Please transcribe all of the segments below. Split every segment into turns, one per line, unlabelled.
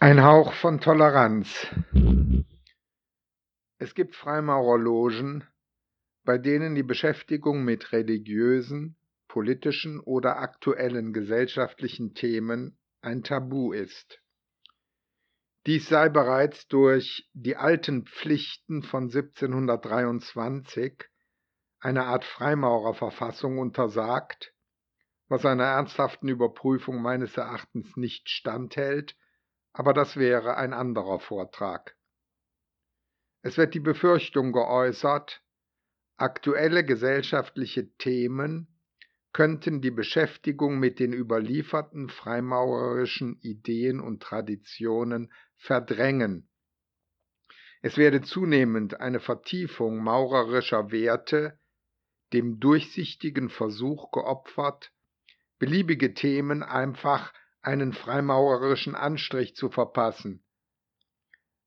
Ein Hauch von Toleranz. Es gibt Freimaurerlogen, bei denen die Beschäftigung mit religiösen, politischen oder aktuellen gesellschaftlichen Themen ein Tabu ist. Dies sei bereits durch die alten Pflichten von 1723, eine Art Freimaurerverfassung, untersagt, was einer ernsthaften Überprüfung meines Erachtens nicht standhält aber das wäre ein anderer Vortrag. Es wird die Befürchtung geäußert, aktuelle gesellschaftliche Themen könnten die Beschäftigung mit den überlieferten freimaurerischen Ideen und Traditionen verdrängen. Es werde zunehmend eine Vertiefung maurerischer Werte dem durchsichtigen Versuch geopfert, beliebige Themen einfach einen freimaurerischen Anstrich zu verpassen.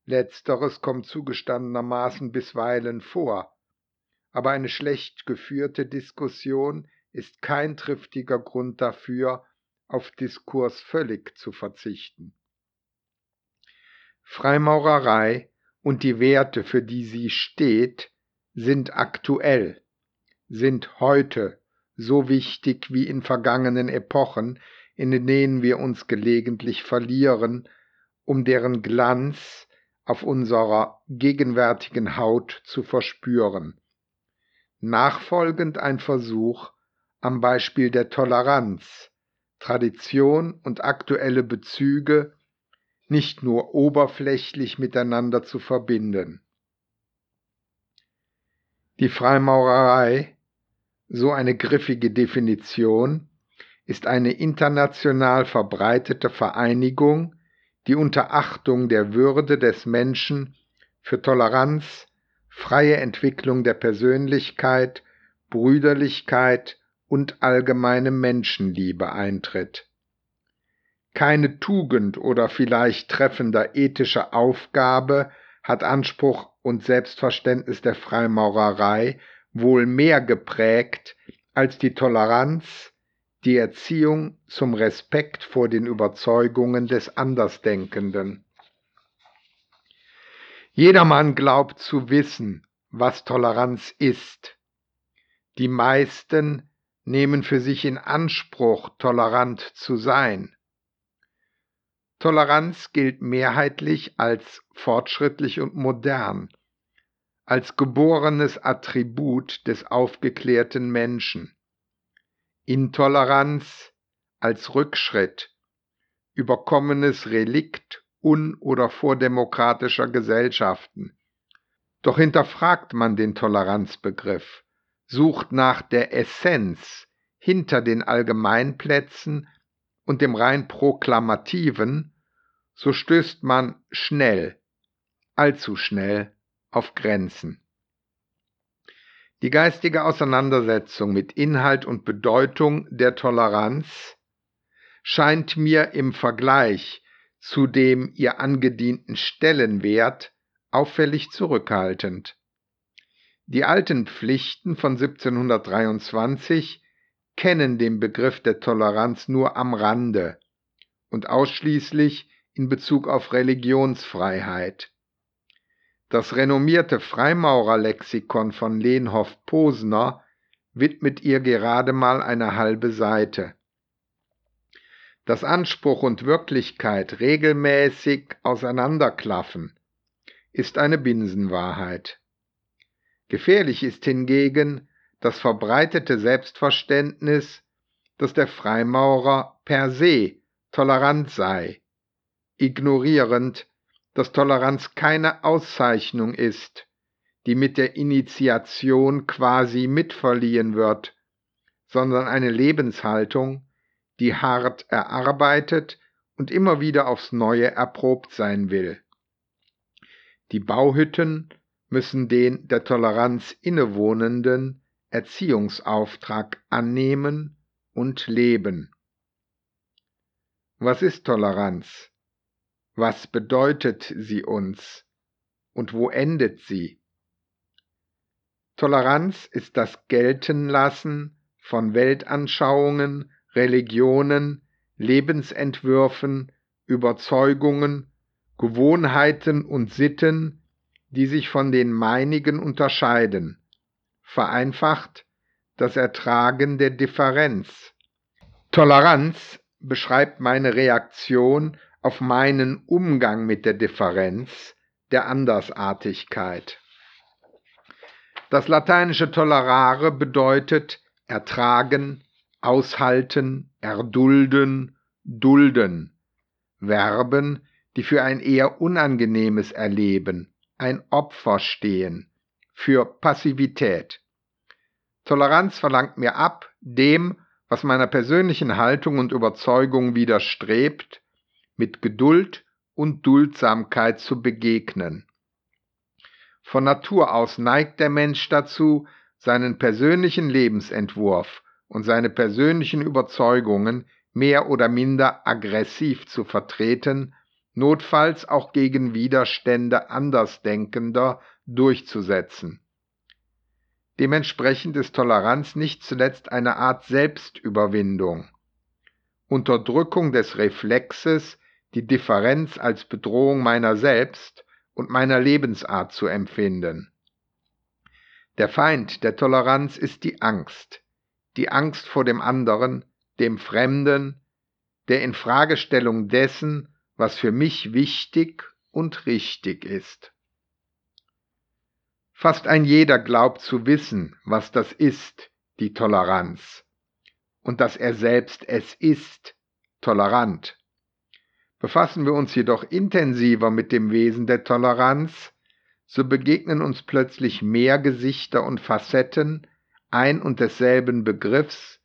Letzteres kommt zugestandenermaßen bisweilen vor, aber eine schlecht geführte Diskussion ist kein triftiger Grund dafür, auf Diskurs völlig zu verzichten. Freimaurerei und die Werte, für die sie steht, sind aktuell, sind heute so wichtig wie in vergangenen Epochen, in denen wir uns gelegentlich verlieren, um deren Glanz auf unserer gegenwärtigen Haut zu verspüren. Nachfolgend ein Versuch, am Beispiel der Toleranz, Tradition und aktuelle Bezüge nicht nur oberflächlich miteinander zu verbinden. Die Freimaurerei, so eine griffige Definition, ist eine international verbreitete Vereinigung, die unter Achtung der Würde des Menschen für Toleranz, freie Entwicklung der Persönlichkeit, Brüderlichkeit und allgemeine Menschenliebe eintritt. Keine Tugend oder vielleicht treffender ethische Aufgabe hat Anspruch und Selbstverständnis der Freimaurerei wohl mehr geprägt als die Toleranz, die Erziehung zum Respekt vor den Überzeugungen des Andersdenkenden. Jedermann glaubt zu wissen, was Toleranz ist. Die meisten nehmen für sich in Anspruch, tolerant zu sein. Toleranz gilt mehrheitlich als fortschrittlich und modern, als geborenes Attribut des aufgeklärten Menschen. Intoleranz als Rückschritt, überkommenes Relikt un- oder vordemokratischer Gesellschaften. Doch hinterfragt man den Toleranzbegriff, sucht nach der Essenz hinter den Allgemeinplätzen und dem rein proklamativen, so stößt man schnell, allzu schnell auf Grenzen. Die geistige Auseinandersetzung mit Inhalt und Bedeutung der Toleranz scheint mir im Vergleich zu dem ihr angedienten Stellenwert auffällig zurückhaltend. Die alten Pflichten von 1723 kennen den Begriff der Toleranz nur am Rande und ausschließlich in Bezug auf Religionsfreiheit. Das renommierte Freimaurerlexikon von Lehnhoff-Posner widmet ihr gerade mal eine halbe Seite. Dass Anspruch und Wirklichkeit regelmäßig auseinanderklaffen, ist eine Binsenwahrheit. Gefährlich ist hingegen das verbreitete Selbstverständnis, dass der Freimaurer per se tolerant sei, ignorierend, dass Toleranz keine Auszeichnung ist, die mit der Initiation quasi mitverliehen wird, sondern eine Lebenshaltung, die hart erarbeitet und immer wieder aufs Neue erprobt sein will. Die Bauhütten müssen den der Toleranz innewohnenden Erziehungsauftrag annehmen und leben. Was ist Toleranz? Was bedeutet sie uns und wo endet sie? Toleranz ist das Geltenlassen von Weltanschauungen, Religionen, Lebensentwürfen, Überzeugungen Gewohnheiten und Sitten, die sich von den meinigen unterscheiden. Vereinfacht das Ertragen der Differenz. Toleranz beschreibt meine Reaktion auf meinen Umgang mit der Differenz, der Andersartigkeit. Das lateinische tolerare bedeutet ertragen, aushalten, erdulden, dulden. Verben, die für ein eher unangenehmes Erleben, ein Opfer stehen, für Passivität. Toleranz verlangt mir ab, dem, was meiner persönlichen Haltung und Überzeugung widerstrebt, mit Geduld und Duldsamkeit zu begegnen. Von Natur aus neigt der Mensch dazu, seinen persönlichen Lebensentwurf und seine persönlichen Überzeugungen mehr oder minder aggressiv zu vertreten, notfalls auch gegen Widerstände Andersdenkender durchzusetzen. Dementsprechend ist Toleranz nicht zuletzt eine Art Selbstüberwindung. Unterdrückung des Reflexes, die Differenz als Bedrohung meiner selbst und meiner Lebensart zu empfinden. Der Feind der Toleranz ist die Angst, die Angst vor dem anderen, dem Fremden, der Infragestellung dessen, was für mich wichtig und richtig ist. Fast ein jeder glaubt zu wissen, was das ist, die Toleranz, und dass er selbst es ist, tolerant. Befassen wir uns jedoch intensiver mit dem Wesen der Toleranz, so begegnen uns plötzlich mehr Gesichter und Facetten ein und desselben Begriffs,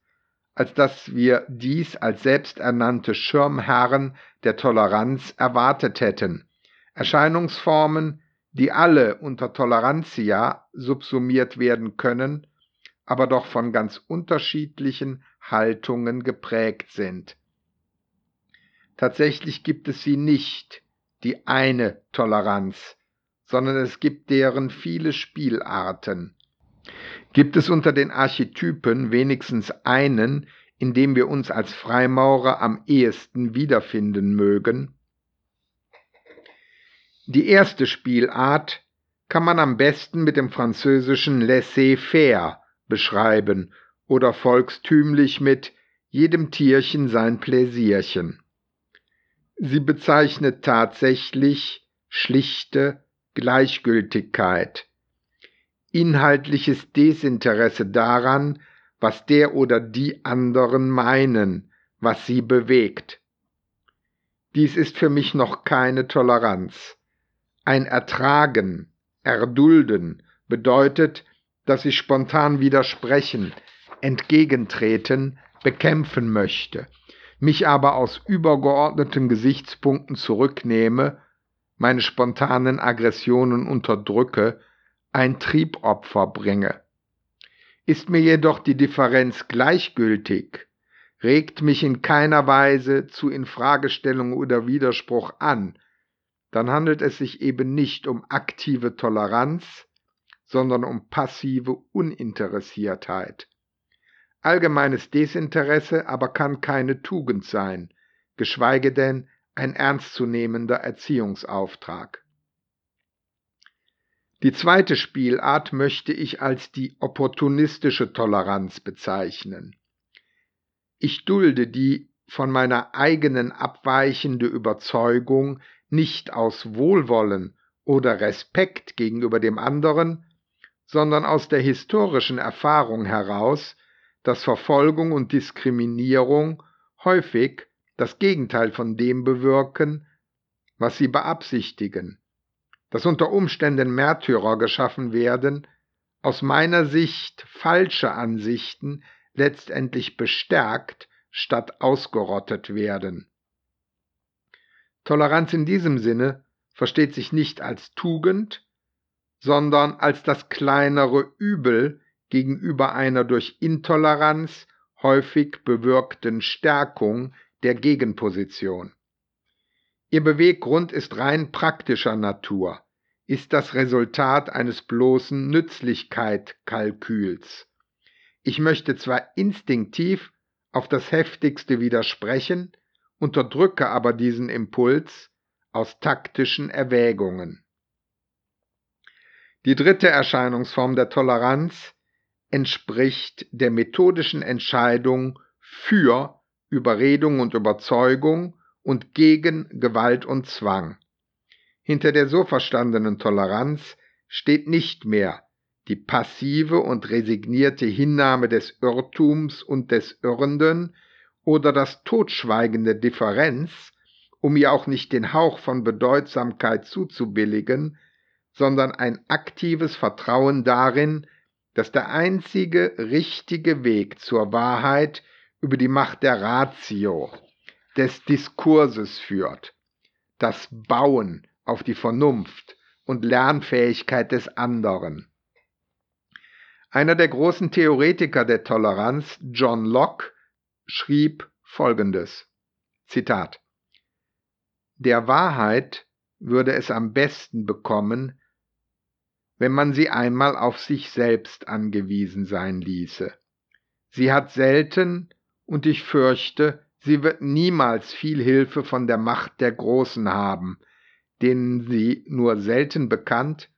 als dass wir dies als selbsternannte Schirmherren der Toleranz erwartet hätten. Erscheinungsformen, die alle unter Tolerantia subsumiert werden können, aber doch von ganz unterschiedlichen Haltungen geprägt sind. Tatsächlich gibt es sie nicht, die eine Toleranz, sondern es gibt deren viele Spielarten. Gibt es unter den Archetypen wenigstens einen, in dem wir uns als Freimaurer am ehesten wiederfinden mögen? Die erste Spielart kann man am besten mit dem französischen laissez-faire beschreiben oder volkstümlich mit jedem Tierchen sein Pläsierchen. Sie bezeichnet tatsächlich schlichte Gleichgültigkeit, inhaltliches Desinteresse daran, was der oder die anderen meinen, was sie bewegt. Dies ist für mich noch keine Toleranz. Ein Ertragen, Erdulden bedeutet, dass ich spontan widersprechen, entgegentreten, bekämpfen möchte mich aber aus übergeordneten Gesichtspunkten zurücknehme, meine spontanen Aggressionen unterdrücke, ein Triebopfer bringe. Ist mir jedoch die Differenz gleichgültig, regt mich in keiner Weise zu Infragestellung oder Widerspruch an, dann handelt es sich eben nicht um aktive Toleranz, sondern um passive Uninteressiertheit. Allgemeines Desinteresse aber kann keine Tugend sein, geschweige denn ein ernstzunehmender Erziehungsauftrag. Die zweite Spielart möchte ich als die opportunistische Toleranz bezeichnen. Ich dulde die von meiner eigenen abweichende Überzeugung nicht aus Wohlwollen oder Respekt gegenüber dem anderen, sondern aus der historischen Erfahrung heraus, dass Verfolgung und Diskriminierung häufig das Gegenteil von dem bewirken, was sie beabsichtigen, dass unter Umständen Märtyrer geschaffen werden, aus meiner Sicht falsche Ansichten letztendlich bestärkt statt ausgerottet werden. Toleranz in diesem Sinne versteht sich nicht als Tugend, sondern als das kleinere Übel gegenüber einer durch Intoleranz häufig bewirkten Stärkung der Gegenposition. Ihr Beweggrund ist rein praktischer Natur, ist das Resultat eines bloßen Nützlichkeitkalküls. Ich möchte zwar instinktiv auf das heftigste widersprechen, unterdrücke aber diesen Impuls aus taktischen Erwägungen. Die dritte Erscheinungsform der Toleranz entspricht der methodischen Entscheidung für Überredung und Überzeugung und gegen Gewalt und Zwang. Hinter der so verstandenen Toleranz steht nicht mehr die passive und resignierte Hinnahme des Irrtums und des Irrenden oder das Totschweigen der Differenz, um ihr auch nicht den Hauch von Bedeutsamkeit zuzubilligen, sondern ein aktives Vertrauen darin, dass der einzige richtige Weg zur Wahrheit über die Macht der Ratio, des Diskurses führt, das Bauen auf die Vernunft und Lernfähigkeit des anderen. Einer der großen Theoretiker der Toleranz, John Locke, schrieb folgendes. Zitat. Der Wahrheit würde es am besten bekommen, wenn man sie einmal auf sich selbst angewiesen sein ließe. Sie hat selten, und ich fürchte, sie wird niemals viel Hilfe von der Macht der Großen haben, denen sie nur selten bekannt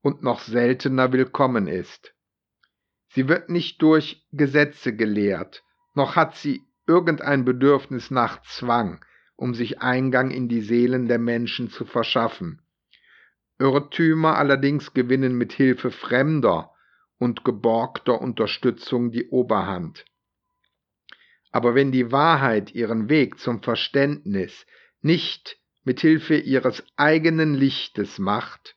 und noch seltener willkommen ist. Sie wird nicht durch Gesetze gelehrt, noch hat sie irgendein Bedürfnis nach Zwang, um sich Eingang in die Seelen der Menschen zu verschaffen. Irrtümer allerdings gewinnen mit Hilfe fremder und geborgter Unterstützung die Oberhand. Aber wenn die Wahrheit ihren Weg zum Verständnis nicht mit Hilfe ihres eigenen Lichtes macht,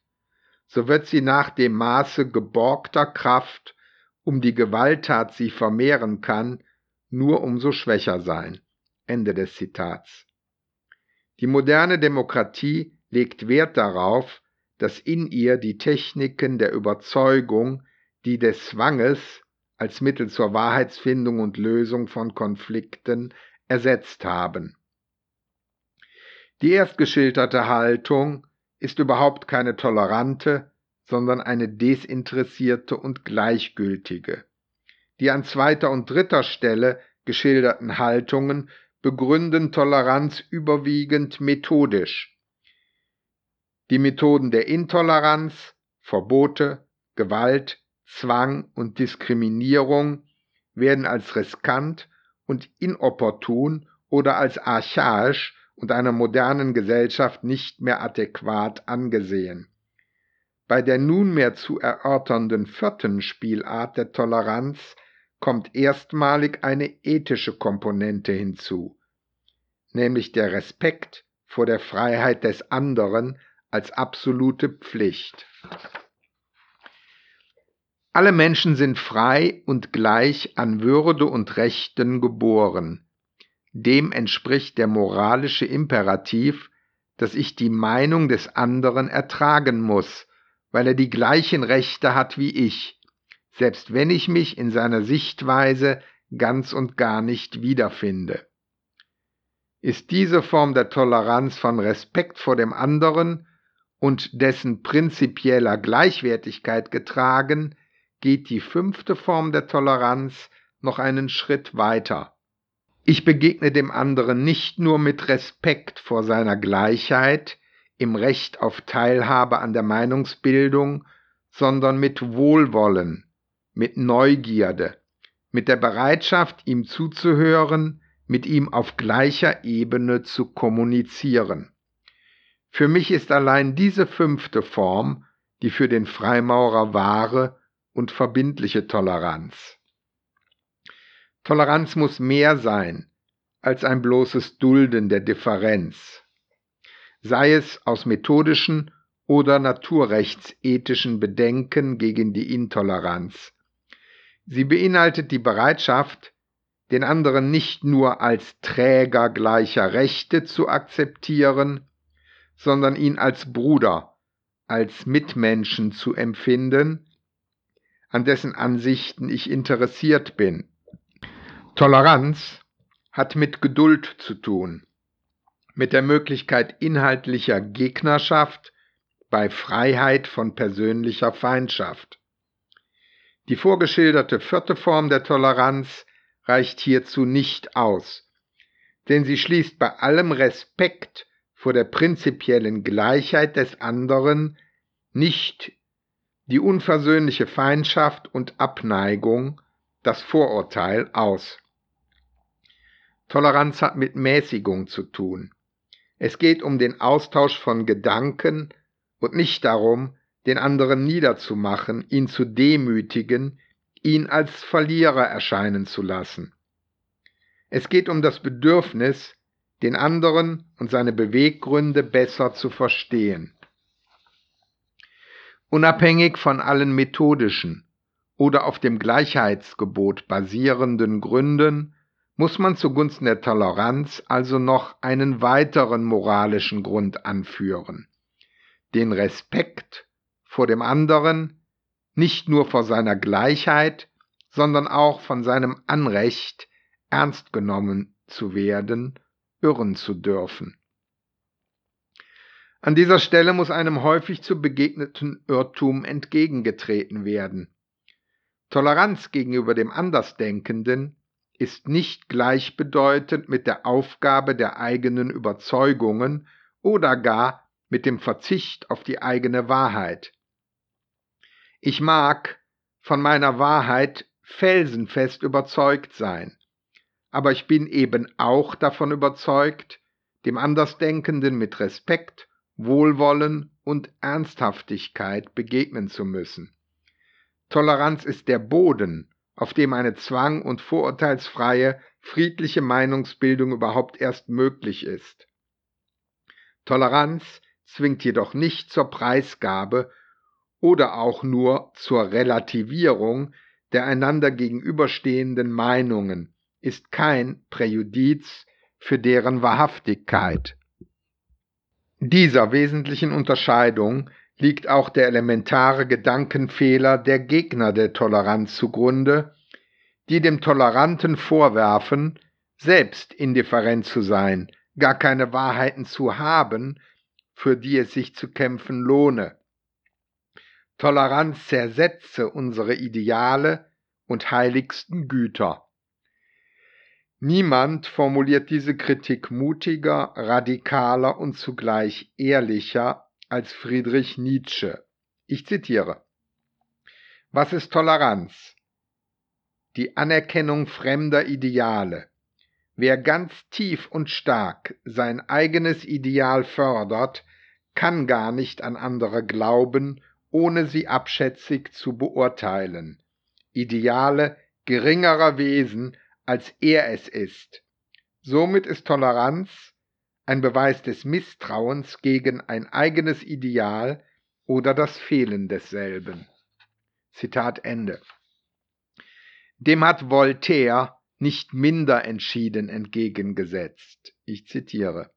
so wird sie nach dem Maße geborgter Kraft, um die Gewalttat sie vermehren kann, nur umso schwächer sein. Ende des Zitats. Die moderne Demokratie legt Wert darauf, dass in ihr die Techniken der Überzeugung, die des Zwanges als Mittel zur Wahrheitsfindung und Lösung von Konflikten ersetzt haben. Die erstgeschilderte Haltung ist überhaupt keine tolerante, sondern eine desinteressierte und gleichgültige. Die an zweiter und dritter Stelle geschilderten Haltungen begründen Toleranz überwiegend methodisch. Die Methoden der Intoleranz, Verbote, Gewalt, Zwang und Diskriminierung werden als riskant und inopportun oder als archaisch und einer modernen Gesellschaft nicht mehr adäquat angesehen. Bei der nunmehr zu erörternden vierten Spielart der Toleranz kommt erstmalig eine ethische Komponente hinzu, nämlich der Respekt vor der Freiheit des anderen als absolute Pflicht. Alle Menschen sind frei und gleich an Würde und Rechten geboren. Dem entspricht der moralische Imperativ, dass ich die Meinung des anderen ertragen muss, weil er die gleichen Rechte hat wie ich, selbst wenn ich mich in seiner Sichtweise ganz und gar nicht wiederfinde. Ist diese Form der Toleranz von Respekt vor dem anderen und dessen prinzipieller Gleichwertigkeit getragen, geht die fünfte Form der Toleranz noch einen Schritt weiter. Ich begegne dem anderen nicht nur mit Respekt vor seiner Gleichheit, im Recht auf Teilhabe an der Meinungsbildung, sondern mit Wohlwollen, mit Neugierde, mit der Bereitschaft, ihm zuzuhören, mit ihm auf gleicher Ebene zu kommunizieren. Für mich ist allein diese fünfte Form die für den Freimaurer wahre und verbindliche Toleranz. Toleranz muss mehr sein als ein bloßes Dulden der Differenz, sei es aus methodischen oder naturrechtsethischen Bedenken gegen die Intoleranz. Sie beinhaltet die Bereitschaft, den anderen nicht nur als Träger gleicher Rechte zu akzeptieren, sondern ihn als Bruder, als Mitmenschen zu empfinden, an dessen Ansichten ich interessiert bin. Toleranz hat mit Geduld zu tun, mit der Möglichkeit inhaltlicher Gegnerschaft bei Freiheit von persönlicher Feindschaft. Die vorgeschilderte vierte Form der Toleranz reicht hierzu nicht aus, denn sie schließt bei allem Respekt vor der prinzipiellen Gleichheit des anderen nicht die unversöhnliche Feindschaft und Abneigung, das Vorurteil aus. Toleranz hat mit Mäßigung zu tun. Es geht um den Austausch von Gedanken und nicht darum, den anderen niederzumachen, ihn zu demütigen, ihn als Verlierer erscheinen zu lassen. Es geht um das Bedürfnis, den anderen und seine Beweggründe besser zu verstehen. Unabhängig von allen methodischen oder auf dem Gleichheitsgebot basierenden Gründen muss man zugunsten der Toleranz also noch einen weiteren moralischen Grund anführen, den Respekt vor dem anderen, nicht nur vor seiner Gleichheit, sondern auch von seinem Anrecht, ernst genommen zu werden, irren zu dürfen. An dieser Stelle muss einem häufig zu begegneten Irrtum entgegengetreten werden. Toleranz gegenüber dem Andersdenkenden ist nicht gleichbedeutend mit der Aufgabe der eigenen Überzeugungen oder gar mit dem Verzicht auf die eigene Wahrheit. Ich mag von meiner Wahrheit felsenfest überzeugt sein, aber ich bin eben auch davon überzeugt, dem Andersdenkenden mit Respekt, Wohlwollen und Ernsthaftigkeit begegnen zu müssen. Toleranz ist der Boden, auf dem eine zwang- und vorurteilsfreie, friedliche Meinungsbildung überhaupt erst möglich ist. Toleranz zwingt jedoch nicht zur Preisgabe oder auch nur zur Relativierung der einander gegenüberstehenden Meinungen, ist kein Präjudiz für deren Wahrhaftigkeit. Dieser wesentlichen Unterscheidung liegt auch der elementare Gedankenfehler der Gegner der Toleranz zugrunde, die dem Toleranten vorwerfen, selbst indifferent zu sein, gar keine Wahrheiten zu haben, für die es sich zu kämpfen lohne. Toleranz zersetze unsere Ideale und heiligsten Güter. Niemand formuliert diese Kritik mutiger, radikaler und zugleich ehrlicher als Friedrich Nietzsche. Ich zitiere. Was ist Toleranz? Die Anerkennung fremder Ideale. Wer ganz tief und stark sein eigenes Ideal fördert, kann gar nicht an andere glauben, ohne sie abschätzig zu beurteilen. Ideale geringerer Wesen, als er es ist. Somit ist Toleranz ein Beweis des Misstrauens gegen ein eigenes Ideal oder das Fehlen desselben. Zitat Ende. Dem hat Voltaire nicht minder entschieden entgegengesetzt. Ich zitiere.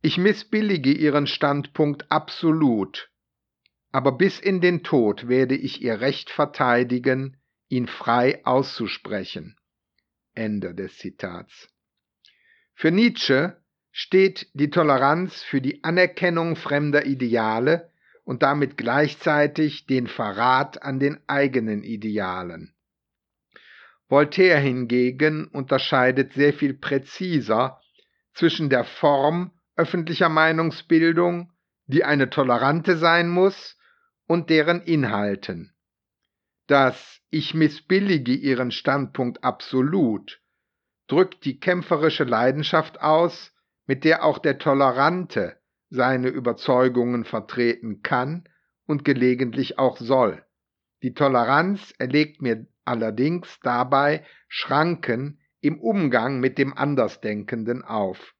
Ich missbillige Ihren Standpunkt absolut, aber bis in den Tod werde ich Ihr Recht verteidigen, ihn frei auszusprechen. Ende des Zitats. Für Nietzsche steht die Toleranz für die Anerkennung fremder Ideale und damit gleichzeitig den Verrat an den eigenen Idealen. Voltaire hingegen unterscheidet sehr viel präziser zwischen der Form öffentlicher Meinungsbildung, die eine tolerante sein muss, und deren Inhalten. Das Ich missbillige ihren Standpunkt absolut drückt die kämpferische Leidenschaft aus, mit der auch der Tolerante seine Überzeugungen vertreten kann und gelegentlich auch soll. Die Toleranz erlegt mir allerdings dabei Schranken im Umgang mit dem Andersdenkenden auf.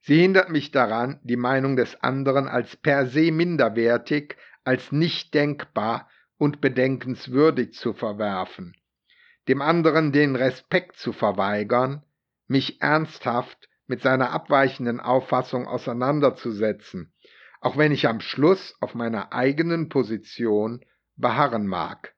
Sie hindert mich daran, die Meinung des anderen als per se minderwertig, als nicht denkbar und bedenkenswürdig zu verwerfen, dem anderen den Respekt zu verweigern, mich ernsthaft mit seiner abweichenden Auffassung auseinanderzusetzen, auch wenn ich am Schluss auf meiner eigenen Position beharren mag.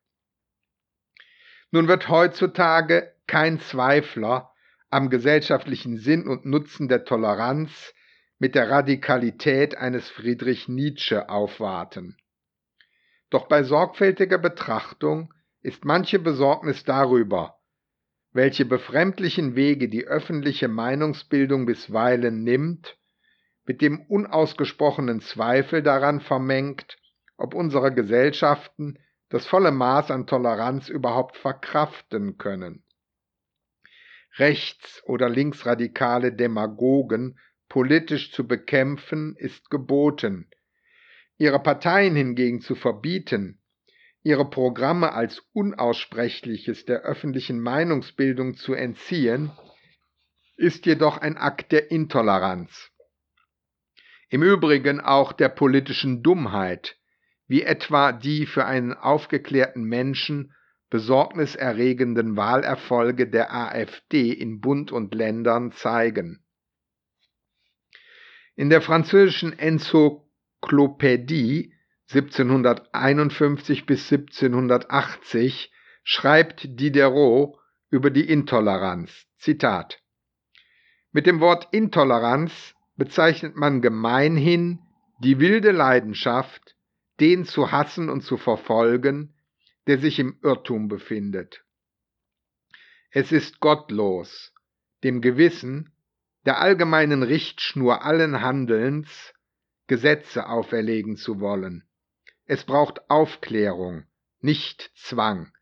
Nun wird heutzutage kein Zweifler am gesellschaftlichen Sinn und Nutzen der Toleranz mit der Radikalität eines Friedrich Nietzsche aufwarten. Doch bei sorgfältiger Betrachtung ist manche Besorgnis darüber, welche befremdlichen Wege die öffentliche Meinungsbildung bisweilen nimmt, mit dem unausgesprochenen Zweifel daran vermengt, ob unsere Gesellschaften das volle Maß an Toleranz überhaupt verkraften können. Rechts- oder linksradikale Demagogen politisch zu bekämpfen, ist geboten. Ihre Parteien hingegen zu verbieten, ihre Programme als Unaussprechliches der öffentlichen Meinungsbildung zu entziehen, ist jedoch ein Akt der Intoleranz. Im Übrigen auch der politischen Dummheit, wie etwa die für einen aufgeklärten Menschen besorgniserregenden Wahlerfolge der AfD in Bund und Ländern zeigen. In der französischen Enzyklopädie 1751 bis 1780 schreibt Diderot über die Intoleranz. Zitat. Mit dem Wort Intoleranz bezeichnet man gemeinhin die wilde Leidenschaft, den zu hassen und zu verfolgen, der sich im Irrtum befindet. Es ist gottlos, dem Gewissen, der allgemeinen Richtschnur allen Handelns, Gesetze auferlegen zu wollen. Es braucht Aufklärung, nicht Zwang.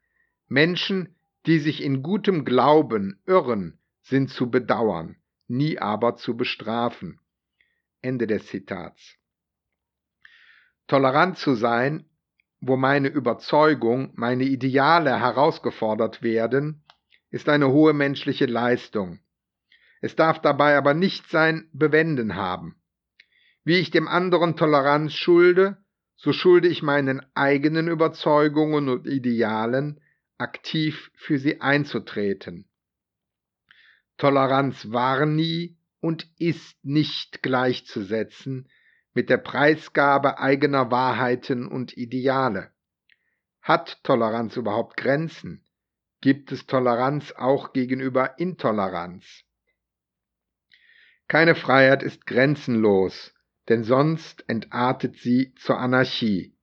Menschen, die sich in gutem Glauben irren, sind zu bedauern, nie aber zu bestrafen. Ende des Zitats. Tolerant zu sein, wo meine Überzeugung, meine Ideale herausgefordert werden, ist eine hohe menschliche Leistung. Es darf dabei aber nicht sein Bewenden haben. Wie ich dem anderen Toleranz schulde, so schulde ich meinen eigenen Überzeugungen und Idealen, aktiv für sie einzutreten. Toleranz war nie und ist nicht gleichzusetzen mit der Preisgabe eigener Wahrheiten und Ideale. Hat Toleranz überhaupt Grenzen? Gibt es Toleranz auch gegenüber Intoleranz? Keine Freiheit ist grenzenlos, denn sonst entartet sie zur Anarchie.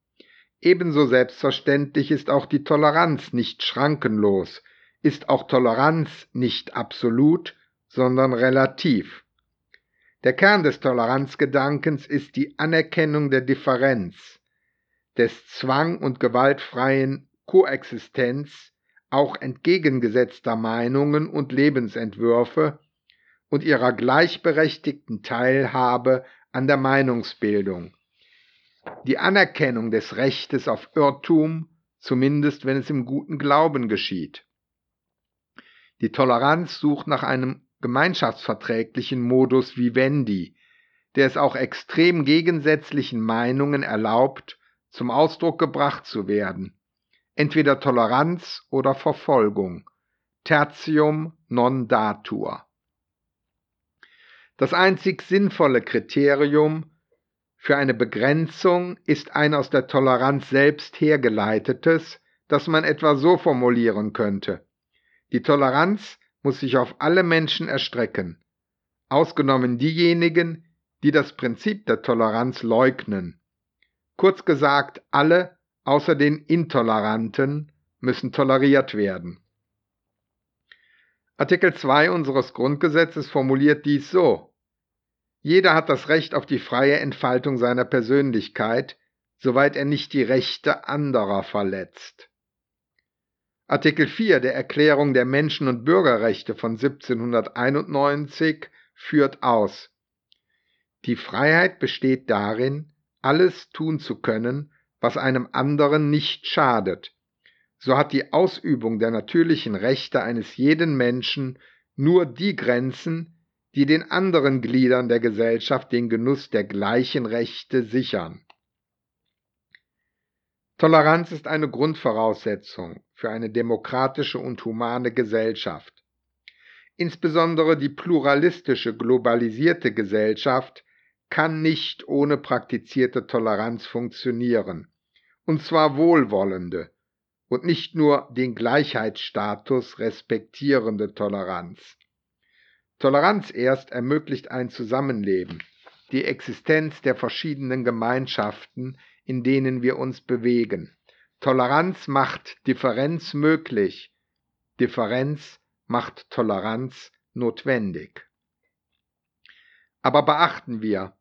Ebenso selbstverständlich ist auch die Toleranz nicht schrankenlos, ist auch Toleranz nicht absolut, sondern relativ. Der Kern des Toleranzgedankens ist die Anerkennung der Differenz, des zwang- und gewaltfreien Koexistenz auch entgegengesetzter Meinungen und Lebensentwürfe und ihrer gleichberechtigten Teilhabe an der Meinungsbildung. Die Anerkennung des Rechtes auf Irrtum, zumindest wenn es im guten Glauben geschieht. Die Toleranz sucht nach einem gemeinschaftsverträglichen Modus vivendi, der es auch extrem gegensätzlichen Meinungen erlaubt, zum Ausdruck gebracht zu werden. Entweder Toleranz oder Verfolgung. Tertium non datur. Das einzig sinnvolle Kriterium für eine Begrenzung ist ein aus der Toleranz selbst hergeleitetes, das man etwa so formulieren könnte. Die Toleranz muss sich auf alle Menschen erstrecken, ausgenommen diejenigen, die das Prinzip der Toleranz leugnen. Kurz gesagt, alle außer den Intoleranten müssen toleriert werden. Artikel 2 unseres Grundgesetzes formuliert dies so. Jeder hat das Recht auf die freie Entfaltung seiner Persönlichkeit, soweit er nicht die Rechte anderer verletzt. Artikel 4 der Erklärung der Menschen- und Bürgerrechte von 1791 führt aus. Die Freiheit besteht darin, alles tun zu können, was einem anderen nicht schadet. So hat die Ausübung der natürlichen Rechte eines jeden Menschen nur die Grenzen, die den anderen Gliedern der Gesellschaft den Genuss der gleichen Rechte sichern. Toleranz ist eine Grundvoraussetzung für eine demokratische und humane Gesellschaft. Insbesondere die pluralistische, globalisierte Gesellschaft kann nicht ohne praktizierte Toleranz funktionieren, und zwar wohlwollende und nicht nur den Gleichheitsstatus respektierende Toleranz. Toleranz erst ermöglicht ein Zusammenleben, die Existenz der verschiedenen Gemeinschaften, in denen wir uns bewegen. Toleranz macht Differenz möglich. Differenz macht Toleranz notwendig. Aber beachten wir,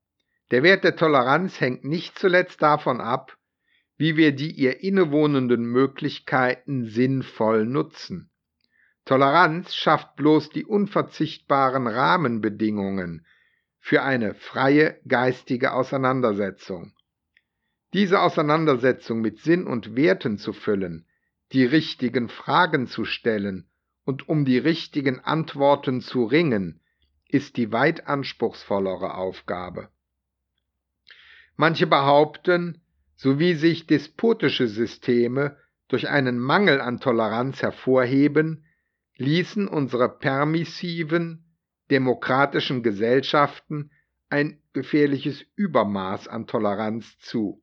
Der Wert der Toleranz hängt nicht zuletzt davon ab, wie wir die ihr innewohnenden Möglichkeiten sinnvoll nutzen. Toleranz schafft bloß die unverzichtbaren Rahmenbedingungen für eine freie geistige Auseinandersetzung. Diese Auseinandersetzung mit Sinn und Werten zu füllen, die richtigen Fragen zu stellen und um die richtigen Antworten zu ringen, ist die weit anspruchsvollere Aufgabe. Manche behaupten, so wie sich despotische Systeme durch einen Mangel an Toleranz hervorheben, ließen unsere permissiven, demokratischen Gesellschaften ein gefährliches Übermaß an Toleranz zu.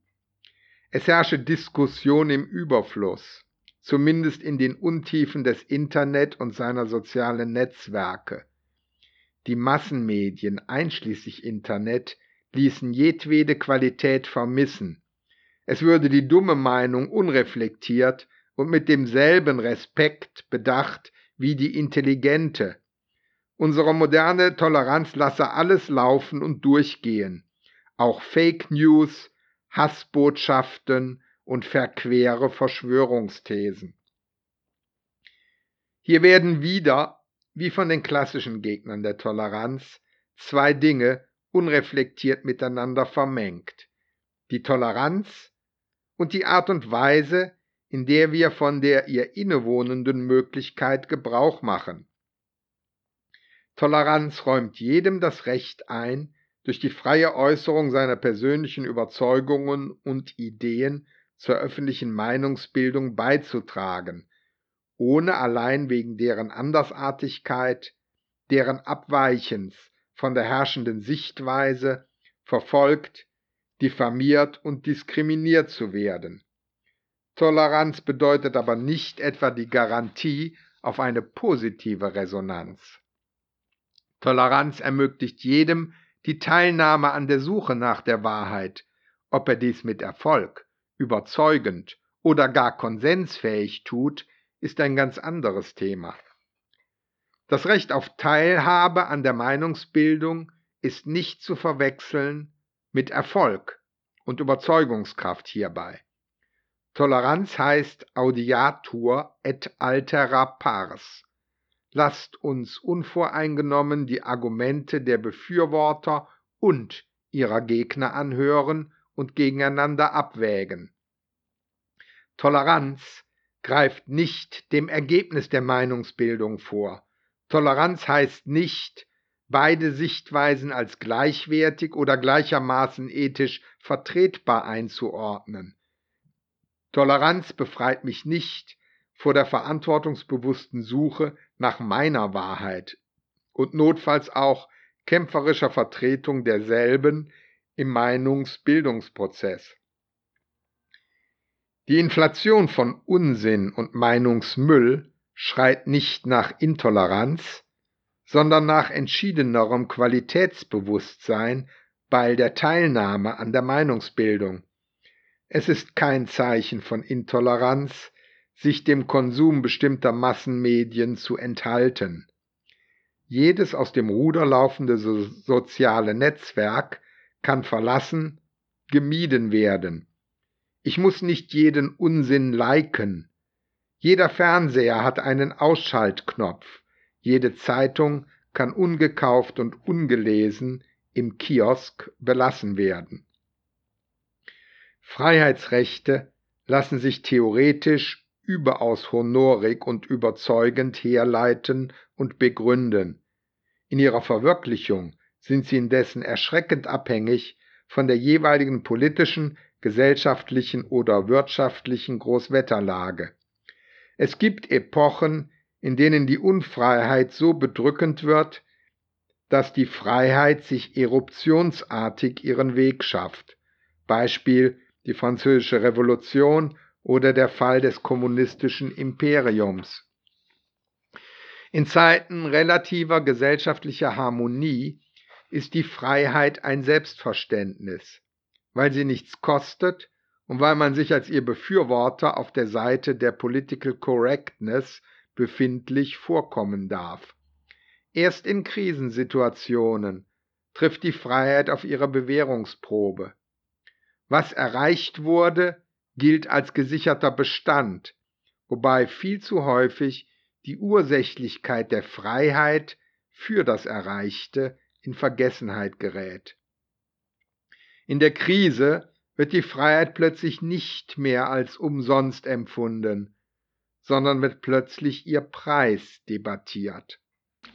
Es herrsche Diskussion im Überfluss, zumindest in den Untiefen des Internet und seiner sozialen Netzwerke. Die Massenmedien einschließlich Internet ließen jedwede Qualität vermissen. Es würde die dumme Meinung unreflektiert und mit demselben Respekt bedacht wie die intelligente. Unsere moderne Toleranz lasse alles laufen und durchgehen, auch Fake News, Hassbotschaften und verquere Verschwörungsthesen. Hier werden wieder, wie von den klassischen Gegnern der Toleranz, zwei Dinge unreflektiert miteinander vermengt. Die Toleranz und die Art und Weise, in der wir von der ihr innewohnenden Möglichkeit Gebrauch machen. Toleranz räumt jedem das Recht ein, durch die freie Äußerung seiner persönlichen Überzeugungen und Ideen zur öffentlichen Meinungsbildung beizutragen, ohne allein wegen deren Andersartigkeit, deren Abweichens von der herrschenden Sichtweise verfolgt, diffamiert und diskriminiert zu werden. Toleranz bedeutet aber nicht etwa die Garantie auf eine positive Resonanz. Toleranz ermöglicht jedem die Teilnahme an der Suche nach der Wahrheit, ob er dies mit Erfolg, überzeugend oder gar konsensfähig tut, ist ein ganz anderes Thema. Das Recht auf Teilhabe an der Meinungsbildung ist nicht zu verwechseln mit Erfolg und Überzeugungskraft hierbei. Toleranz heißt audiatur et altera pars. Lasst uns unvoreingenommen die Argumente der Befürworter und ihrer Gegner anhören und gegeneinander abwägen. Toleranz greift nicht dem Ergebnis der Meinungsbildung vor. Toleranz heißt nicht, beide Sichtweisen als gleichwertig oder gleichermaßen ethisch vertretbar einzuordnen. Toleranz befreit mich nicht vor der verantwortungsbewussten Suche nach meiner Wahrheit und notfalls auch kämpferischer Vertretung derselben im Meinungsbildungsprozess. Die Inflation von Unsinn und Meinungsmüll schreit nicht nach Intoleranz, sondern nach entschiedenerem Qualitätsbewusstsein bei der Teilnahme an der Meinungsbildung. Es ist kein Zeichen von Intoleranz, sich dem Konsum bestimmter Massenmedien zu enthalten. Jedes aus dem Ruder laufende so soziale Netzwerk kann verlassen, gemieden werden. Ich muss nicht jeden Unsinn liken. Jeder Fernseher hat einen Ausschaltknopf. Jede Zeitung kann ungekauft und ungelesen im Kiosk belassen werden. Freiheitsrechte lassen sich theoretisch überaus honorig und überzeugend herleiten und begründen. In ihrer Verwirklichung sind sie indessen erschreckend abhängig von der jeweiligen politischen, gesellschaftlichen oder wirtschaftlichen Großwetterlage. Es gibt Epochen, in denen die Unfreiheit so bedrückend wird, dass die Freiheit sich eruptionsartig ihren Weg schafft. Beispiel die Französische Revolution oder der Fall des kommunistischen Imperiums. In Zeiten relativer gesellschaftlicher Harmonie ist die Freiheit ein Selbstverständnis, weil sie nichts kostet und weil man sich als ihr Befürworter auf der Seite der Political Correctness befindlich vorkommen darf. Erst in Krisensituationen, trifft die Freiheit auf ihre Bewährungsprobe. Was erreicht wurde, gilt als gesicherter Bestand, wobei viel zu häufig die Ursächlichkeit der Freiheit für das Erreichte in Vergessenheit gerät. In der Krise wird die Freiheit plötzlich nicht mehr als umsonst empfunden, sondern wird plötzlich ihr Preis debattiert.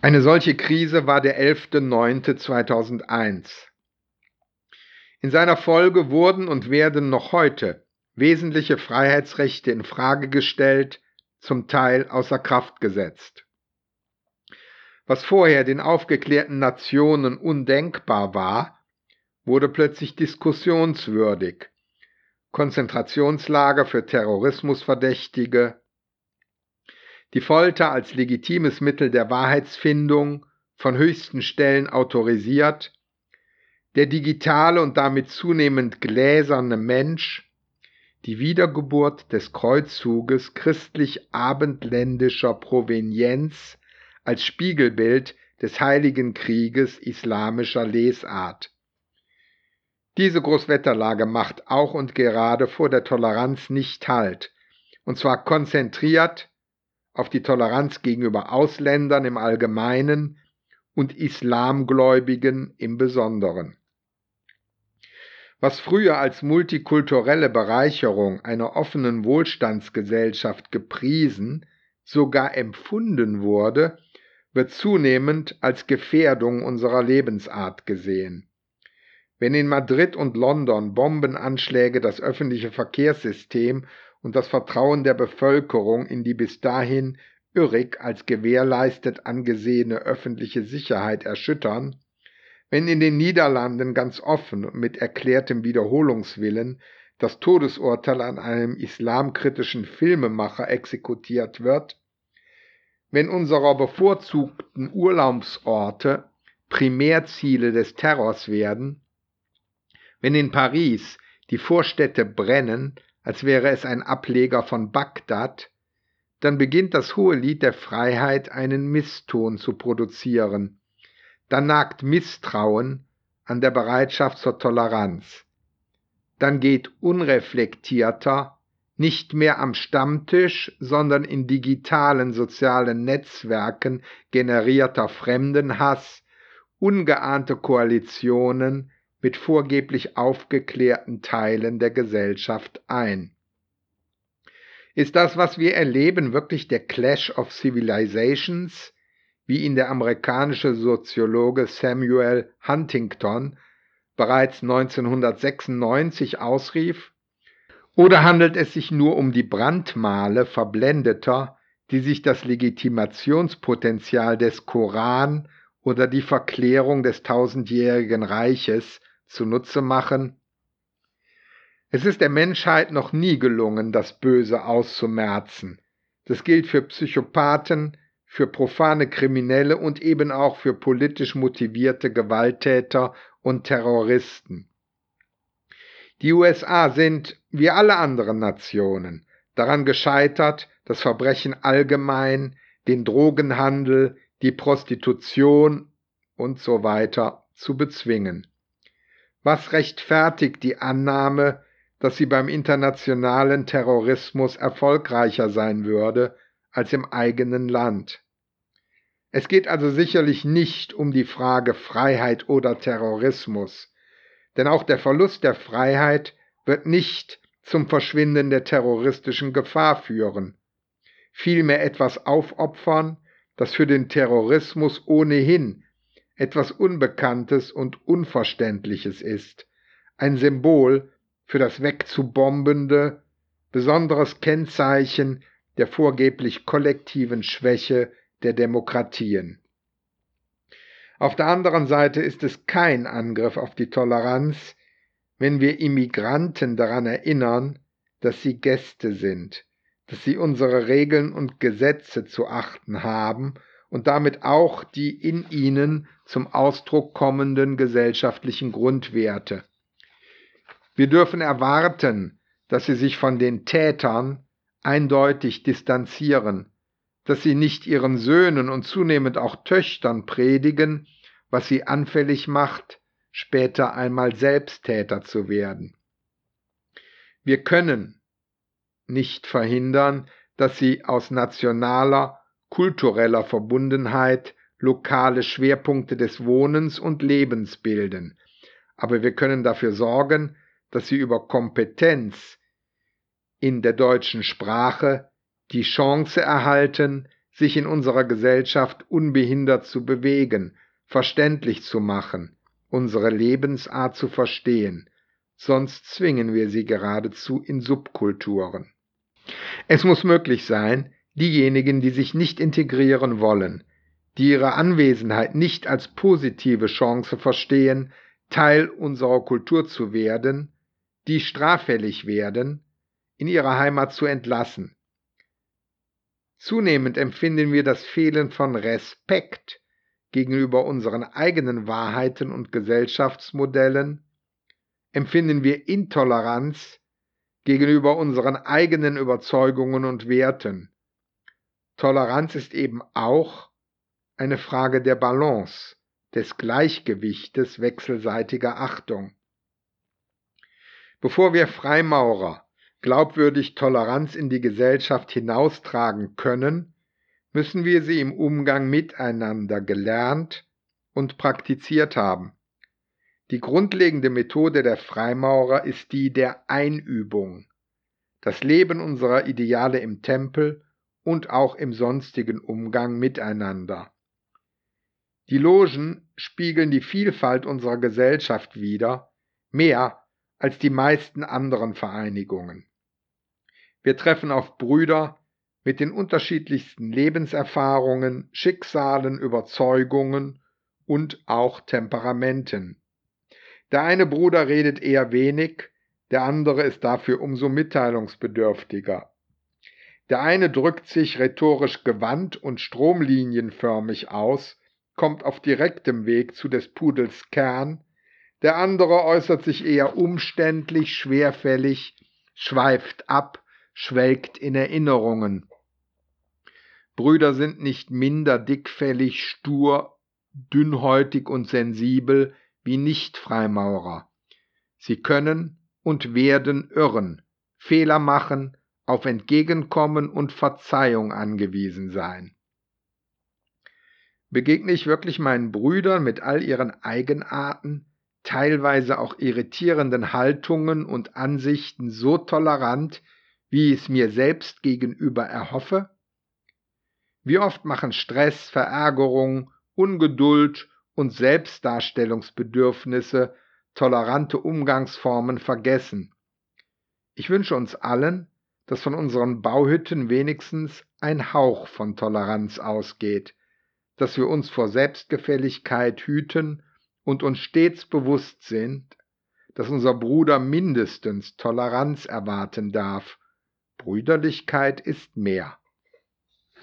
Eine solche Krise war der 11.09.2001. In seiner Folge wurden und werden noch heute wesentliche Freiheitsrechte in Frage gestellt, zum Teil außer Kraft gesetzt. Was vorher den aufgeklärten Nationen undenkbar war, wurde plötzlich diskussionswürdig. Konzentrationslager für Terrorismusverdächtige, die Folter als legitimes Mittel der Wahrheitsfindung von höchsten Stellen autorisiert, der digitale und damit zunehmend gläserne Mensch, die Wiedergeburt des Kreuzzuges christlich-abendländischer Provenienz als Spiegelbild des Heiligen Krieges islamischer Lesart. Diese Großwetterlage macht auch und gerade vor der Toleranz nicht Halt, und zwar konzentriert auf die Toleranz gegenüber Ausländern im Allgemeinen und Islamgläubigen im Besonderen. Was früher als multikulturelle Bereicherung einer offenen Wohlstandsgesellschaft gepriesen, sogar empfunden wurde, wird zunehmend als Gefährdung unserer Lebensart gesehen. Wenn in Madrid und London Bombenanschläge das öffentliche Verkehrssystem und das Vertrauen der Bevölkerung in die bis dahin irrig als gewährleistet angesehene öffentliche Sicherheit erschüttern, wenn in den Niederlanden ganz offen und mit erklärtem Wiederholungswillen das Todesurteil an einem islamkritischen Filmemacher exekutiert wird, wenn unserer bevorzugten Urlaubsorte Primärziele des Terrors werden, wenn in Paris die Vorstädte brennen, als wäre es ein Ableger von Bagdad, dann beginnt das hohe Lied der Freiheit einen Misston zu produzieren. Dann nagt Misstrauen an der Bereitschaft zur Toleranz. Dann geht unreflektierter, nicht mehr am Stammtisch, sondern in digitalen sozialen Netzwerken generierter Fremdenhass, ungeahnte Koalitionen mit vorgeblich aufgeklärten Teilen der Gesellschaft ein. Ist das, was wir erleben, wirklich der Clash of Civilizations, wie ihn der amerikanische Soziologe Samuel Huntington bereits 1996 ausrief? Oder handelt es sich nur um die Brandmale Verblendeter, die sich das Legitimationspotenzial des Koran oder die Verklärung des tausendjährigen Reiches zunutze machen? Es ist der Menschheit noch nie gelungen, das Böse auszumerzen. Das gilt für Psychopathen, für profane Kriminelle und eben auch für politisch motivierte Gewalttäter und Terroristen. Die USA sind, wie alle anderen Nationen, daran gescheitert, das Verbrechen allgemein, den Drogenhandel, die Prostitution und so weiter zu bezwingen. Was rechtfertigt die Annahme, dass sie beim internationalen Terrorismus erfolgreicher sein würde als im eigenen Land? Es geht also sicherlich nicht um die Frage Freiheit oder Terrorismus, denn auch der Verlust der Freiheit wird nicht zum Verschwinden der terroristischen Gefahr führen, vielmehr etwas aufopfern, das für den Terrorismus ohnehin etwas Unbekanntes und Unverständliches ist, ein Symbol für das wegzubombende, besonderes Kennzeichen der vorgeblich kollektiven Schwäche der Demokratien. Auf der anderen Seite ist es kein Angriff auf die Toleranz, wenn wir Immigranten daran erinnern, dass sie Gäste sind, dass sie unsere Regeln und Gesetze zu achten haben und damit auch die in ihnen zum Ausdruck kommenden gesellschaftlichen Grundwerte. Wir dürfen erwarten, dass sie sich von den Tätern eindeutig distanzieren, dass sie nicht ihren Söhnen und zunehmend auch Töchtern predigen, was sie anfällig macht, später einmal Selbsttäter zu werden. Wir können nicht verhindern, dass sie aus nationaler, kultureller Verbundenheit lokale Schwerpunkte des Wohnens und Lebens bilden, aber wir können dafür sorgen, dass sie über Kompetenz in der deutschen Sprache die Chance erhalten, sich in unserer Gesellschaft unbehindert zu bewegen, verständlich zu machen, unsere Lebensart zu verstehen, sonst zwingen wir sie geradezu in Subkulturen. Es muss möglich sein, diejenigen, die sich nicht integrieren wollen, die ihre Anwesenheit nicht als positive Chance verstehen, Teil unserer Kultur zu werden, die straffällig werden, in ihre Heimat zu entlassen. Zunehmend empfinden wir das Fehlen von Respekt gegenüber unseren eigenen Wahrheiten und Gesellschaftsmodellen, empfinden wir Intoleranz gegenüber unseren eigenen Überzeugungen und Werten. Toleranz ist eben auch eine Frage der Balance, des Gleichgewichtes wechselseitiger Achtung. Bevor wir Freimaurer glaubwürdig Toleranz in die Gesellschaft hinaustragen können, müssen wir sie im Umgang miteinander gelernt und praktiziert haben. Die grundlegende Methode der Freimaurer ist die der Einübung. Das Leben unserer Ideale im Tempel und auch im sonstigen Umgang miteinander. Die Logen spiegeln die Vielfalt unserer Gesellschaft wider, mehr als die meisten anderen Vereinigungen. Wir treffen auf Brüder mit den unterschiedlichsten Lebenserfahrungen, Schicksalen, Überzeugungen und auch Temperamenten. Der eine Bruder redet eher wenig, der andere ist dafür umso mitteilungsbedürftiger. Der eine drückt sich rhetorisch gewandt und stromlinienförmig aus, kommt auf direktem Weg zu des Pudels Kern, der andere äußert sich eher umständlich, schwerfällig, schweift ab, schwelgt in Erinnerungen. Brüder sind nicht minder dickfällig, stur, dünnhäutig und sensibel wie Nicht-Freimaurer. Sie können und werden irren, Fehler machen, auf Entgegenkommen und Verzeihung angewiesen sein. Begegne ich wirklich meinen Brüdern mit all ihren Eigenarten, teilweise auch irritierenden Haltungen und Ansichten so tolerant, wie ich es mir selbst gegenüber erhoffe? Wie oft machen Stress, Verärgerung, Ungeduld und Selbstdarstellungsbedürfnisse tolerante Umgangsformen vergessen. Ich wünsche uns allen, dass von unseren Bauhütten wenigstens ein Hauch von Toleranz ausgeht, dass wir uns vor Selbstgefälligkeit hüten und uns stets bewusst sind, dass unser Bruder mindestens Toleranz erwarten darf. Brüderlichkeit ist mehr.